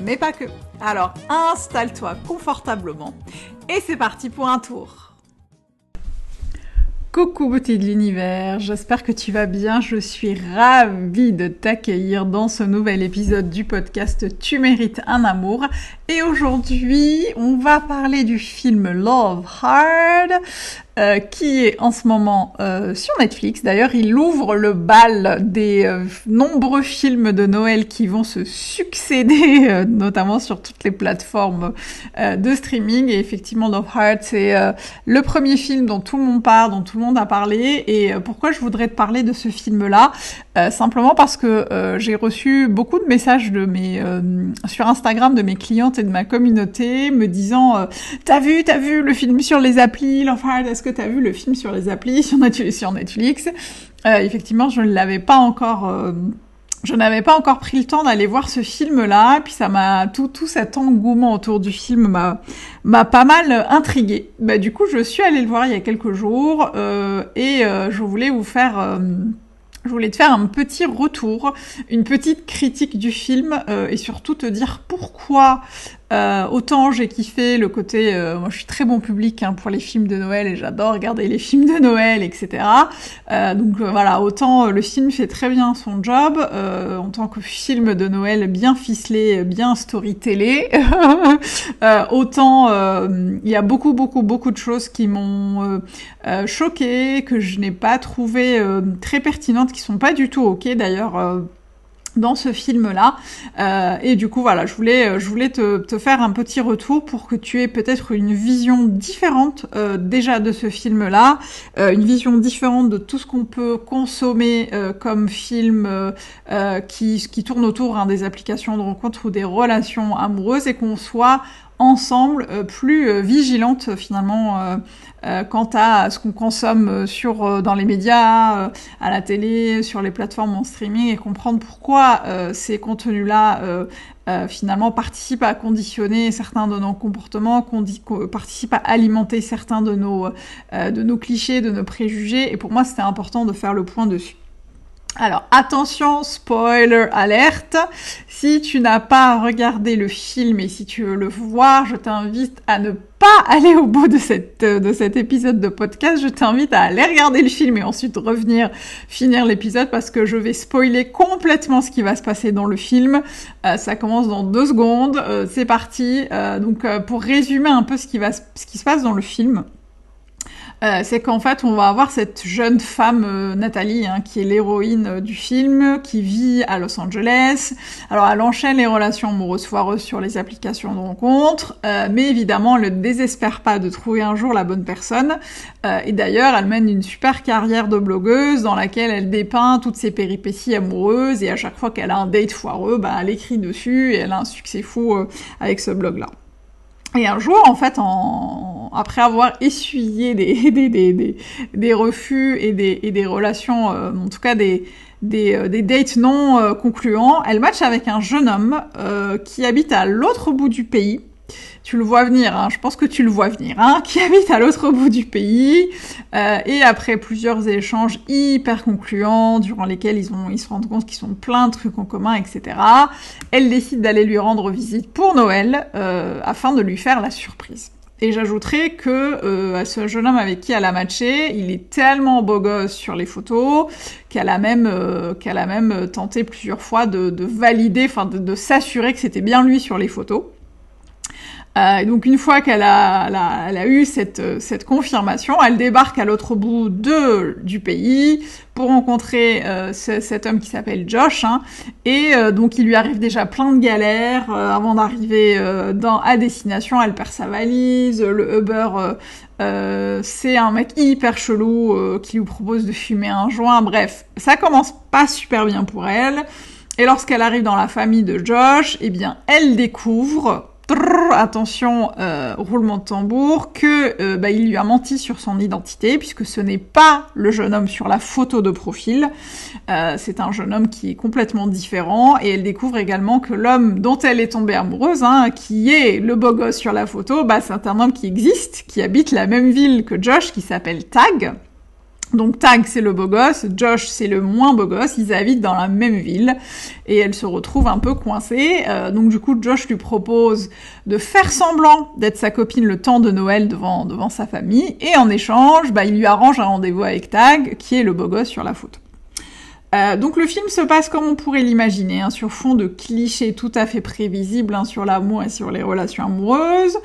mais pas que. Alors installe-toi confortablement et c'est parti pour un tour. Coucou beauté de l'univers, j'espère que tu vas bien, je suis ravie de t'accueillir dans ce nouvel épisode du podcast Tu mérites un amour. Et aujourd'hui, on va parler du film Love Hard, euh, qui est en ce moment euh, sur Netflix. D'ailleurs, il ouvre le bal des euh, nombreux films de Noël qui vont se succéder, notamment sur toutes les plateformes de streaming. Et effectivement, Love Heart, c'est le premier film dont tout le monde parle, dont tout le monde a parlé. Et pourquoi je voudrais te parler de ce film-là? Simplement parce que j'ai reçu beaucoup de messages de mes sur Instagram de mes clientes et de ma communauté me disant "T'as vu, t'as vu le film sur les applis Love Heart Est-ce que tu as vu le film sur les applis sur Netflix euh, Effectivement, je ne l'avais pas encore... Euh, je n'avais pas encore pris le temps d'aller voir ce film-là, puis ça m'a tout tout cet engouement autour du film m'a m'a pas mal intrigué. Bah du coup, je suis allée le voir il y a quelques jours euh, et je voulais vous faire je voulais te faire un petit retour, une petite critique du film et surtout te dire pourquoi euh, autant j'ai kiffé le côté, euh, moi je suis très bon public hein, pour les films de Noël et j'adore regarder les films de Noël, etc. Euh, donc voilà, autant le film fait très bien son job en tant que film de Noël bien ficelé, bien storytellé. autant il y a beaucoup beaucoup beaucoup de choses qui m'ont choqué, que je n'ai pas trouvé très pertinentes, qui sont pas du tout ok d'ailleurs dans ce film-là. Euh, et du coup, voilà, je voulais, euh, je voulais te, faire un petit retour pour que tu aies peut-être une vision différente euh, déjà de ce film-là, une vision différente de tout ce qu'on peut consommer comme film qui, qui tourne autour hein, des applications de rencontre ou des relations amoureuses et qu'on soit ensemble plus vigilante finalement euh, quant à ce qu'on consomme euh, sur euh, dans les médias, à la télé, sur les plateformes en streaming et comprendre pourquoi ces contenus-là finalement participent à conditionner certains de nos comportements, participent à alimenter certains de nos de nos clichés, de nos préjugés. Et pour moi, c'était important de faire le point dessus. Alors attention, spoiler alerte, si tu n'as pas regardé le film et si tu veux le voir, je t'invite à ne pas aller au bout de, cette, de cet épisode de podcast, je t'invite à aller regarder le film et ensuite revenir finir l'épisode parce que je vais spoiler complètement ce qui va se passer dans le film. Euh, ça commence dans deux secondes, euh, c'est parti. Euh, donc pour résumer un peu ce qui se passe dans le film, euh, c'est qu'en fait, on va avoir cette jeune femme, euh, Nathalie, hein, qui est l'héroïne euh, du film, qui vit à Los Angeles. Alors, elle enchaîne les relations amoureuses foireuses sur les applications de rencontres, mais évidemment, elle ne désespère pas de trouver un jour la bonne personne. et d'ailleurs, elle mène une super carrière de blogueuse dans laquelle elle dépeint toutes ses péripéties amoureuses, et à chaque fois qu'elle a un date foireux, bah, elle écrit dessus, et elle a un succès fou avec ce blog-là. Et un jour, en fait, après avoir essuyé des, refus et des, relations, euh, en tout cas des, euh, dates non euh, concluants, elle match avec un jeune homme qui habite à l'autre bout du pays tu le vois venir, hein, je pense que tu le vois venir, hein, qui habite à l'autre bout du pays, euh, et après plusieurs échanges hyper concluants, durant lesquels ils, ont, ils se rendent compte qu'ils ont plein de trucs en commun, etc., elle décide d'aller lui rendre visite pour Noël, euh, afin de lui faire la surprise. Et j'ajouterais que euh, à ce jeune homme avec qui elle a matché, il est tellement beau gosse sur les photos qu'elle a même euh, qu'elle a même tenté plusieurs fois de, de valider, enfin de s'assurer que c'était bien lui sur les photos. Euh, donc une fois qu'elle a, elle a, eu cette, cette, confirmation, elle débarque à l'autre bout de, du pays pour rencontrer euh, cet homme qui s'appelle Josh. Hein, et euh, donc il lui arrive déjà plein de galères avant d'arriver dans à destination. Elle perd sa valise, le Uber. c'est un mec hyper chelou qui lui propose de fumer un joint. Bref, ça commence pas super bien pour elle. Et lorsqu'elle arrive dans la famille de Josh, eh bien, elle découvre attention, euh, roulement de tambour, que euh, bah, il lui a menti sur son identité, puisque ce n'est pas le jeune homme sur la photo de profil. Euh, c'est un jeune homme qui est complètement différent, et elle découvre également que l'homme dont elle est tombée amoureuse, hein, qui est le beau gosse sur la photo, bah, c'est un homme qui existe, qui habite la même ville que Josh, qui s'appelle Tag. Donc Tag c'est le beau gosse, Josh c'est le moins beau gosse, ils habitent dans la même ville et elle se retrouve un peu coincée. Euh, donc du coup Josh lui propose de faire semblant d'être sa copine le temps de Noël devant, devant sa famille et en échange bah, il lui arrange un rendez-vous avec Tag qui est le beau gosse sur la photo. Euh, donc le film se passe comme on pourrait l'imaginer, hein, sur fond de clichés tout à fait prévisibles hein, sur l'amour et sur les relations amoureuses.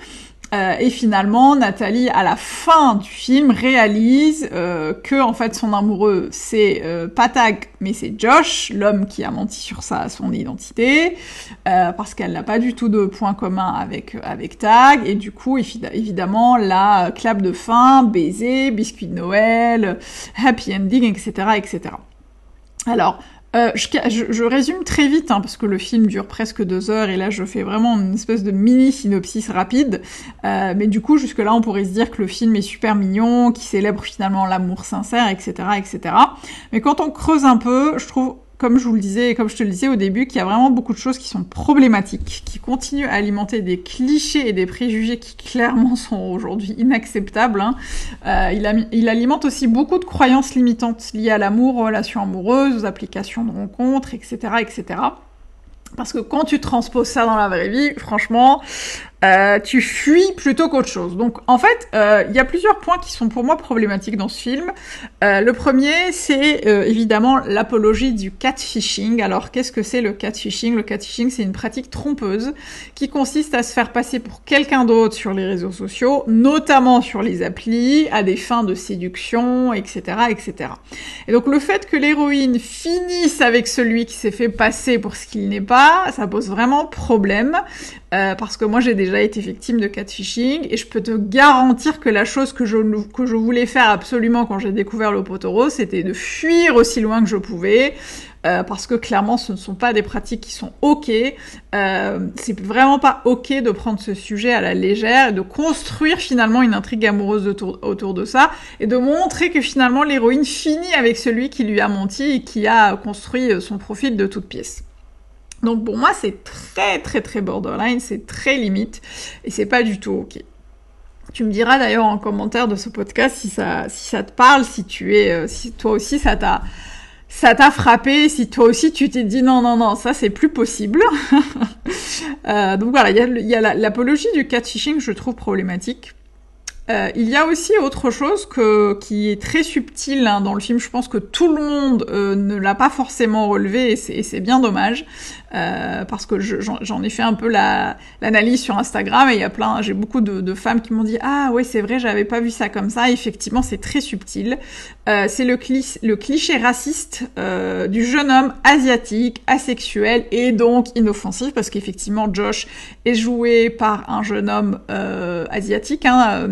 Euh, et finalement, Nathalie, à la fin du film, réalise euh, que en fait son amoureux c'est euh, pas Tag, mais c'est Josh, l'homme qui a menti sur sa son identité, euh, parce qu'elle n'a pas du tout de point commun avec avec Tag, et du coup, évidemment, la clap de fin, baiser, biscuit de Noël, happy ending, etc., etc. Alors, euh, je, résume très vite, hein, parce que le film dure presque deux heures, et là je fais vraiment une espèce de mini synopsis rapide. Euh, mais du coup, jusque-là, on pourrait se dire que le film est super mignon, qui célèbre finalement l'amour sincère, etc., etc. Mais quand on creuse un peu, je trouve comme je vous le disais et comme je te le disais au début, qu'il y a vraiment beaucoup de choses qui sont problématiques, qui continuent à alimenter des clichés et des préjugés qui clairement sont aujourd'hui inacceptables. Hein. Euh, il, alimente aussi beaucoup de croyances limitantes liées à l'amour, aux relations amoureuses, aux applications de rencontres, etc., etc. Parce que quand tu transposes ça dans la vraie vie, franchement, euh, tu fuis plutôt qu'autre chose. Donc en fait, euh, il y a plusieurs points qui sont pour moi problématiques dans ce film. Euh, le premier, c'est évidemment l'apologie du catfishing. Alors qu'est-ce que c'est le catfishing? Le catfishing, c'est une pratique trompeuse qui consiste à se faire passer pour quelqu'un d'autre sur les réseaux sociaux, notamment sur les applis, à des fins de séduction, etc., etc. Et donc le fait que l'héroïne finisse avec celui qui s'est fait passer pour ce qu'il n'est pas, ça pose vraiment problème. Euh, parce que moi j'ai déjà été victime de catfishing et je peux te garantir que la chose que je, que je voulais faire absolument quand j'ai découvert le potoro, c'était de fuir aussi loin que je pouvais. Euh, parce que clairement ce ne sont pas des pratiques qui sont ok. Euh, c'est vraiment pas ok de prendre ce sujet à la légère et de construire finalement une intrigue amoureuse autour, autour de ça et de montrer que finalement l'héroïne finit avec celui qui lui a menti et qui a construit son profil de toute pièce. Donc pour moi, c'est très très très borderline, c'est très limite, et c'est pas du tout ok. Tu me diras d'ailleurs en commentaire de ce podcast si ça, te parle, si tu es, euh, si toi aussi ça t'a, frappé, si toi aussi tu t'es dit non non non, ça c'est plus possible. euh, donc voilà, il y a, l'apologie du catfishing, je trouve problématique. Euh, il y a aussi autre chose qui est très subtil hein, dans le film. Je pense que tout le monde ne l'a pas forcément relevé et c'est bien dommage. Euh, parce que j'en ai fait un peu l'analyse sur Instagram et il y a plein, j'ai beaucoup de, de, femmes qui m'ont dit ah ouais c'est vrai j'avais pas vu ça comme ça. Effectivement c'est très subtil. Euh, c'est le, cliché raciste euh, du jeune homme asiatique, asexuel et donc inoffensif parce qu'effectivement Josh est joué par un jeune homme euh, asiatique hein,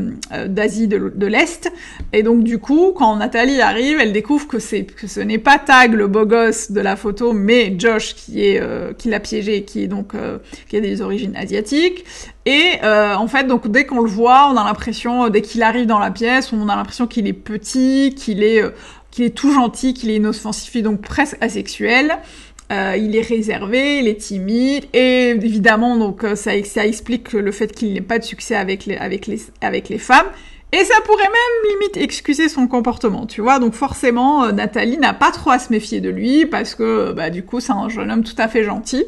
d'Asie de, l'Est et donc du coup quand Nathalie arrive elle découvre que c'est que ce n'est pas Tag le beau gosse de la photo mais Josh qui est euh, qui l'a piégé, qui est donc euh, qui a des origines asiatiques. Et euh, en fait, donc dès qu'on le voit, on a l'impression, dès qu'il arrive dans la pièce, on a l'impression qu'il est petit, qu'il est qu'il est tout gentil, qu'il est inoffensif et donc presque asexuel. il est réservé, il est timide, et évidemment, donc ça, ça explique le fait qu'il n'ait pas de succès avec les, avec les, avec les femmes. Et ça pourrait même limite excuser son comportement, tu vois. Donc forcément, euh, Nathalie n'a pas trop à se méfier de lui parce que bah du coup, c'est un jeune homme tout à fait gentil.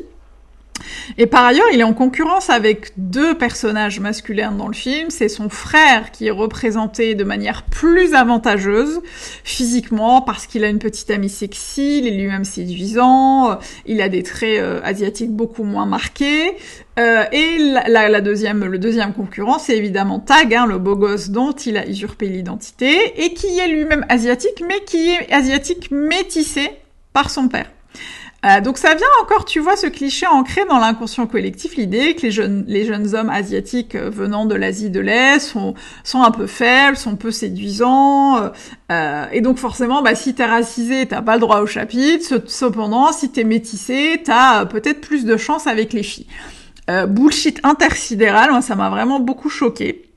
Et par ailleurs, il est en concurrence avec deux personnages masculins dans le film. C'est son frère qui est représenté de manière plus avantageuse physiquement parce qu'il a une petite amie sexy, il est lui-même séduisant, il a des traits euh, asiatiques beaucoup moins marqués. Euh, et la, la, deuxième, le deuxième concurrent, c'est évidemment Tag, hein, le beau gosse dont il a usurpé l'identité et qui est lui-même asiatique, mais qui est asiatique métissé par son père. Euh, donc ça vient encore, tu vois, ce cliché ancré dans l'inconscient collectif, l'idée que les jeunes, les jeunes hommes asiatiques euh, venant de l'Asie de l'Est sont, sont un peu faibles, sont peu séduisants, euh, euh, et donc forcément, bah, si t'es racisé, t'as pas le droit au chapitre, cependant, si t'es métissé, t'as peut-être plus de chance avec les filles. bullshit intersidéral. Moi, ça m'a vraiment beaucoup choqué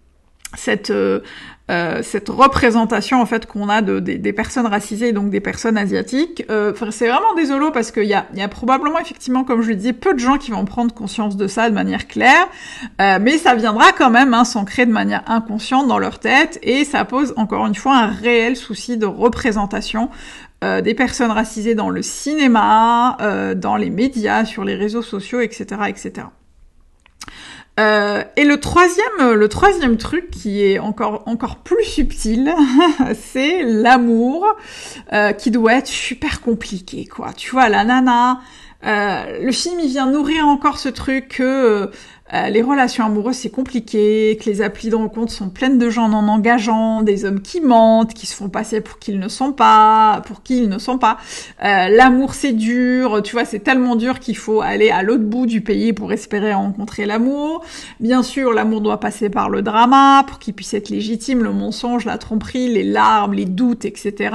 cette euh, cette représentation en fait qu'on a de, des personnes racisées, donc des personnes asiatiques. Euh, c'est vraiment désolant parce qu'il y a, y a probablement effectivement, comme je le disais, peu de gens qui vont prendre conscience de ça de manière claire, euh, mais ça viendra quand même hein, s'ancrer de manière inconsciente dans leur tête et ça pose encore une fois un réel souci de représentation euh, des personnes racisées dans le cinéma, euh, dans les médias, sur les réseaux sociaux, etc., etc. Euh, et le troisième, le troisième truc qui est encore encore plus subtil, c'est l'amour euh, qui doit être super compliqué, quoi. Tu vois, la nana, euh, le film il vient nourrir encore ce truc que euh, les relations amoureuses, c'est compliqué, que les applis de rencontre sont pleines de gens non engageants, des hommes qui mentent, qui se font passer pour qu'ils ne sont pas, pour qui ils ne sont pas. Euh, l'amour, c'est dur, tu vois, c'est tellement dur qu'il faut aller à l'autre bout du pays pour espérer rencontrer l'amour. Bien sûr, l'amour doit passer par le drama pour qu'il puisse être légitime, le mensonge, la tromperie, les larmes, les doutes, etc.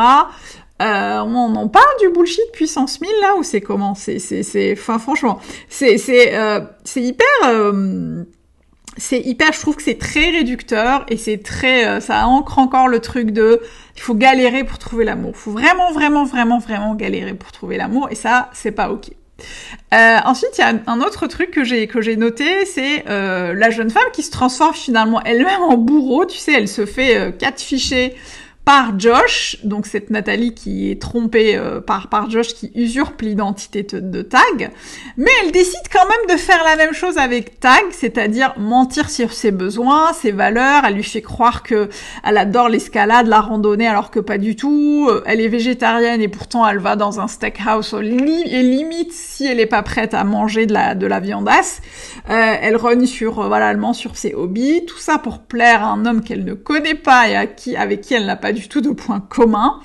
Euh, on en parle du bullshit puissance 1000 là ou c'est comment? C'est c'est c'est enfin franchement c'est c'est euh, c'est hyper euh, c'est hyper je trouve que c'est très réducteur et c'est très euh, ça ancre encore le truc de il faut galérer pour trouver l'amour. Faut vraiment vraiment vraiment vraiment galérer pour trouver l'amour et ça c'est pas OK. Euh, ensuite, il y a un autre truc que j'ai que j'ai noté, c'est euh, la jeune femme qui se transforme finalement elle-même en bourreau. Tu sais, elle se fait euh, quatre fichés par Josh, donc cette Nathalie qui est trompée euh, par, par Josh qui usurpe l'identité de, Tag, mais elle décide quand même de faire la même chose avec Tag, c'est-à-dire mentir sur ses besoins, ses valeurs, elle lui fait croire que elle adore l'escalade, la randonnée alors que pas du tout, euh, elle est végétarienne et pourtant elle va dans un steakhouse et limite si elle est pas prête à manger de la, de la viandasse, euh, elle rogne sur, voilà, sur ses hobbies, tout ça pour plaire à un homme qu'elle ne connaît pas et à qui, avec qui elle n'a pas du tout de points communs.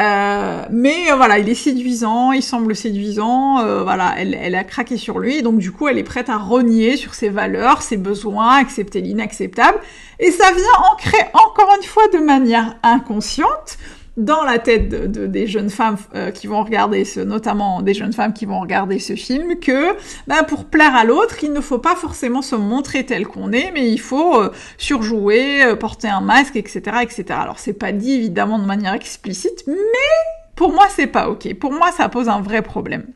Euh, mais euh, voilà, il est séduisant, il semble séduisant, euh, voilà, elle, elle, a craqué sur lui, donc du coup elle est prête à renier sur ses valeurs, ses besoins, accepter l'inacceptable, et ça vient ancrer encore une fois de manière inconsciente dans la tête de, des jeunes femmes euh, qui vont regarder ce, notamment des jeunes femmes qui vont regarder ce film, que bah, pour plaire à l'autre, il ne faut pas forcément se montrer tel qu'on est, mais il faut euh, surjouer, euh, porter un masque, etc., etc. Alors c'est pas dit évidemment de manière explicite, mais pour moi c'est pas ok. Pour moi ça pose un vrai problème.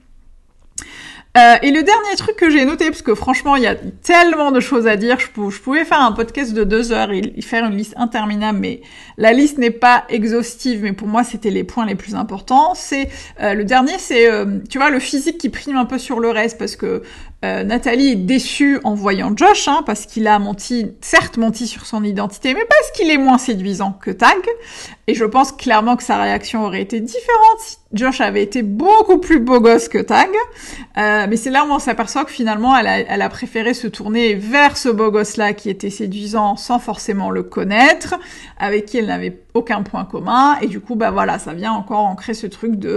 Euh, et le dernier truc que j'ai noté, parce que franchement, il y a tellement de choses à dire, je, pouvais faire un podcast de deux heures et, faire une liste interminable, mais la liste n'est pas exhaustive, mais pour moi, c'était les points les plus importants. C'est euh, le dernier, c'est euh, tu vois le physique qui prime un peu sur le reste, parce que Nathalie est déçue en voyant Josh, hein, parce qu'il a menti, certes menti sur son identité, mais parce qu'il est moins séduisant que Tag. Et je pense clairement que sa réaction aurait été différente si Josh avait été beaucoup plus beau gosse que Tag. Euh, mais c'est là où on s'aperçoit que finalement, elle a, elle a, préféré se tourner vers ce beau gosse-là qui était séduisant sans forcément le connaître, avec qui elle n'avait aucun point commun. Et du coup, bah voilà, ça vient encore ancrer ce truc de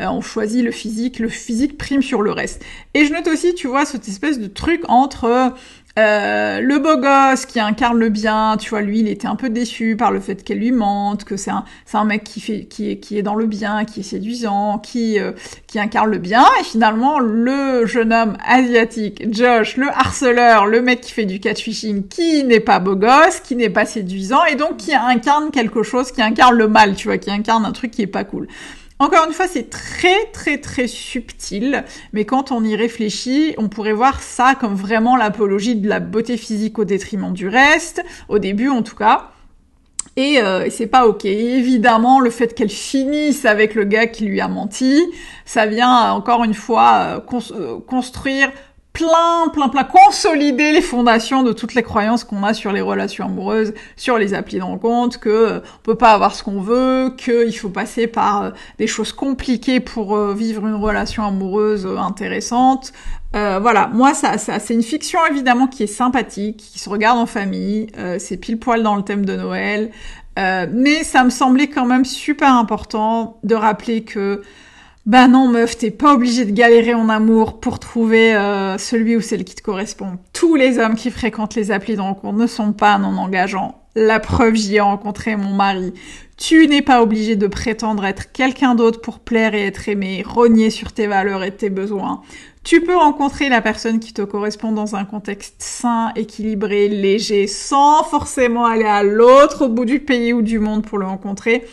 euh, on choisit le physique, le physique prime sur le reste. Et je note aussi, tu vois, cette espèce de truc entre euh, le beau gosse qui incarne le bien, tu vois, lui, il était un peu déçu par le fait qu'elle lui mente, que c'est un, mec qui est, dans le bien, qui est séduisant, qui, euh, qui incarne le bien. Et finalement, le jeune homme asiatique, Josh, le harceleur, le mec qui fait du catfishing, qui n'est pas beau gosse, qui n'est pas séduisant, et donc qui incarne quelque chose, qui incarne le mal, tu vois, qui incarne un truc qui est pas cool. Encore une fois, c'est très très très subtil, mais quand on y réfléchit, on pourrait voir ça comme vraiment l'apologie de la beauté physique au détriment du reste, au début en tout cas. Et euh, c'est pas ok. évidemment, le fait qu'elle finisse avec le gars qui lui a menti, ça vient encore une fois euh, euh, construire plein, plein, plein, consolider les fondations de toutes les croyances qu'on a sur les relations amoureuses, sur les applis de rencontre, que euh, on peut pas avoir ce qu'on veut, qu'il faut passer par euh, des choses compliquées pour euh, vivre une relation amoureuse intéressante. voilà, moi ça, ça c'est une fiction évidemment qui est sympathique, qui se regarde en famille, c'est pile poil dans le thème de Noël, mais ça me semblait quand même super important de rappeler que bah non meuf, t'es pas obligé de galérer en amour pour trouver euh, celui ou celle qui te correspond. Tous les hommes qui fréquentent les applis de rencontre ne sont pas non engageants. La preuve, j'y ai rencontré mon mari. Tu n'es pas obligé de prétendre être quelqu'un d'autre pour plaire et être aimé, rogner sur tes valeurs et tes besoins. Tu peux rencontrer la personne qui te correspond dans un contexte sain, équilibré, léger, sans forcément aller à l'autre bout du pays ou du monde pour le rencontrer.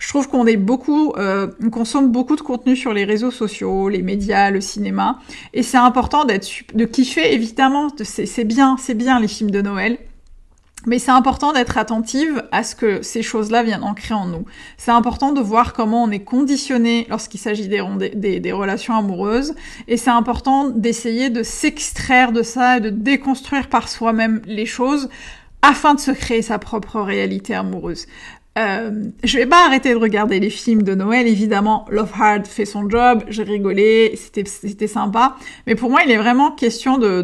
Je trouve qu'on est beaucoup, euh, on consomme beaucoup de contenu sur les réseaux sociaux, les médias, le cinéma, et c'est important d'être, de kiffer évidemment. C'est bien, c'est bien les films de Noël. Mais c'est important d'être attentive à ce que ces choses-là viennent ancrer en nous. C'est important de voir comment on est conditionné lorsqu'il s'agit des, relations amoureuses. Et c'est important d'essayer de s'extraire de ça et de déconstruire par soi-même les choses afin de se créer sa propre réalité amoureuse. Euh, je vais pas arrêter de regarder les films de Noël, évidemment. Love Hard fait son job, j'ai rigolé, c'était sympa. Mais pour moi, il est vraiment question de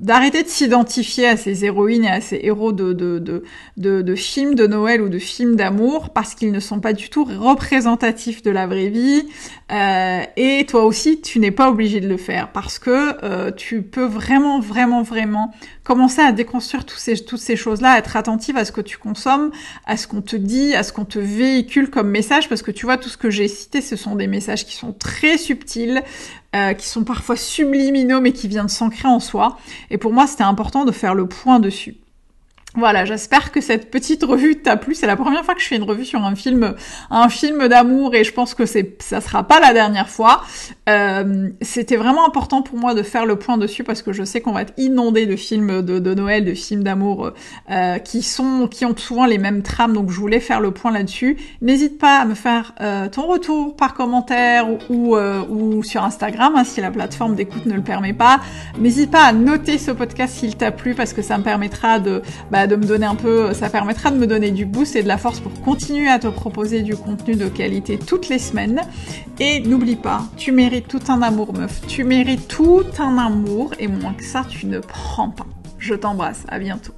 d'arrêter de, de, s'identifier à ces héroïnes et à ces héros de de, de de films de Noël ou de films d'amour parce qu'ils ne sont pas du tout représentatifs de la vraie vie. Euh, et toi aussi, tu n'es pas obligé de le faire parce que euh, tu peux vraiment, vraiment, vraiment commencer à déconstruire ces, toutes ces choses-là, être attentive à ce que tu consommes, à ce qu'on te dit, à ce qu'on te véhicule comme message, parce que tu vois, tout ce que j'ai cité, ce sont des messages qui sont très subtils, euh, qui sont parfois subliminaux, mais qui viennent s'ancrer en soi. Et pour moi, c'était important de faire le point dessus. Voilà, j'espère que cette petite revue t'a plu. C'est la première fois que je fais une revue sur un film, un film d'amour, et je pense que c'est, ça sera pas la dernière fois. Euh, c'était vraiment important pour moi de faire le point dessus parce que je sais qu'on va être inondé de films de, Noël, de films d'amour euh, qui sont, qui ont souvent les mêmes trames. Donc je voulais faire le point là-dessus. N'hésite pas à me faire euh, ton retour par commentaire ou, ou sur Instagram hein, si la plateforme d'écoute ne le permet pas. N'hésite pas à noter ce podcast s'il t'a plu parce que ça me permettra de de me donner un peu, ça permettra de me donner du boost et de la force pour continuer à te proposer du contenu de qualité toutes les semaines. Et n'oublie pas, tu mérites tout un amour meuf, tu mérites tout un amour et moins que ça, tu ne prends pas. Je t'embrasse, à bientôt.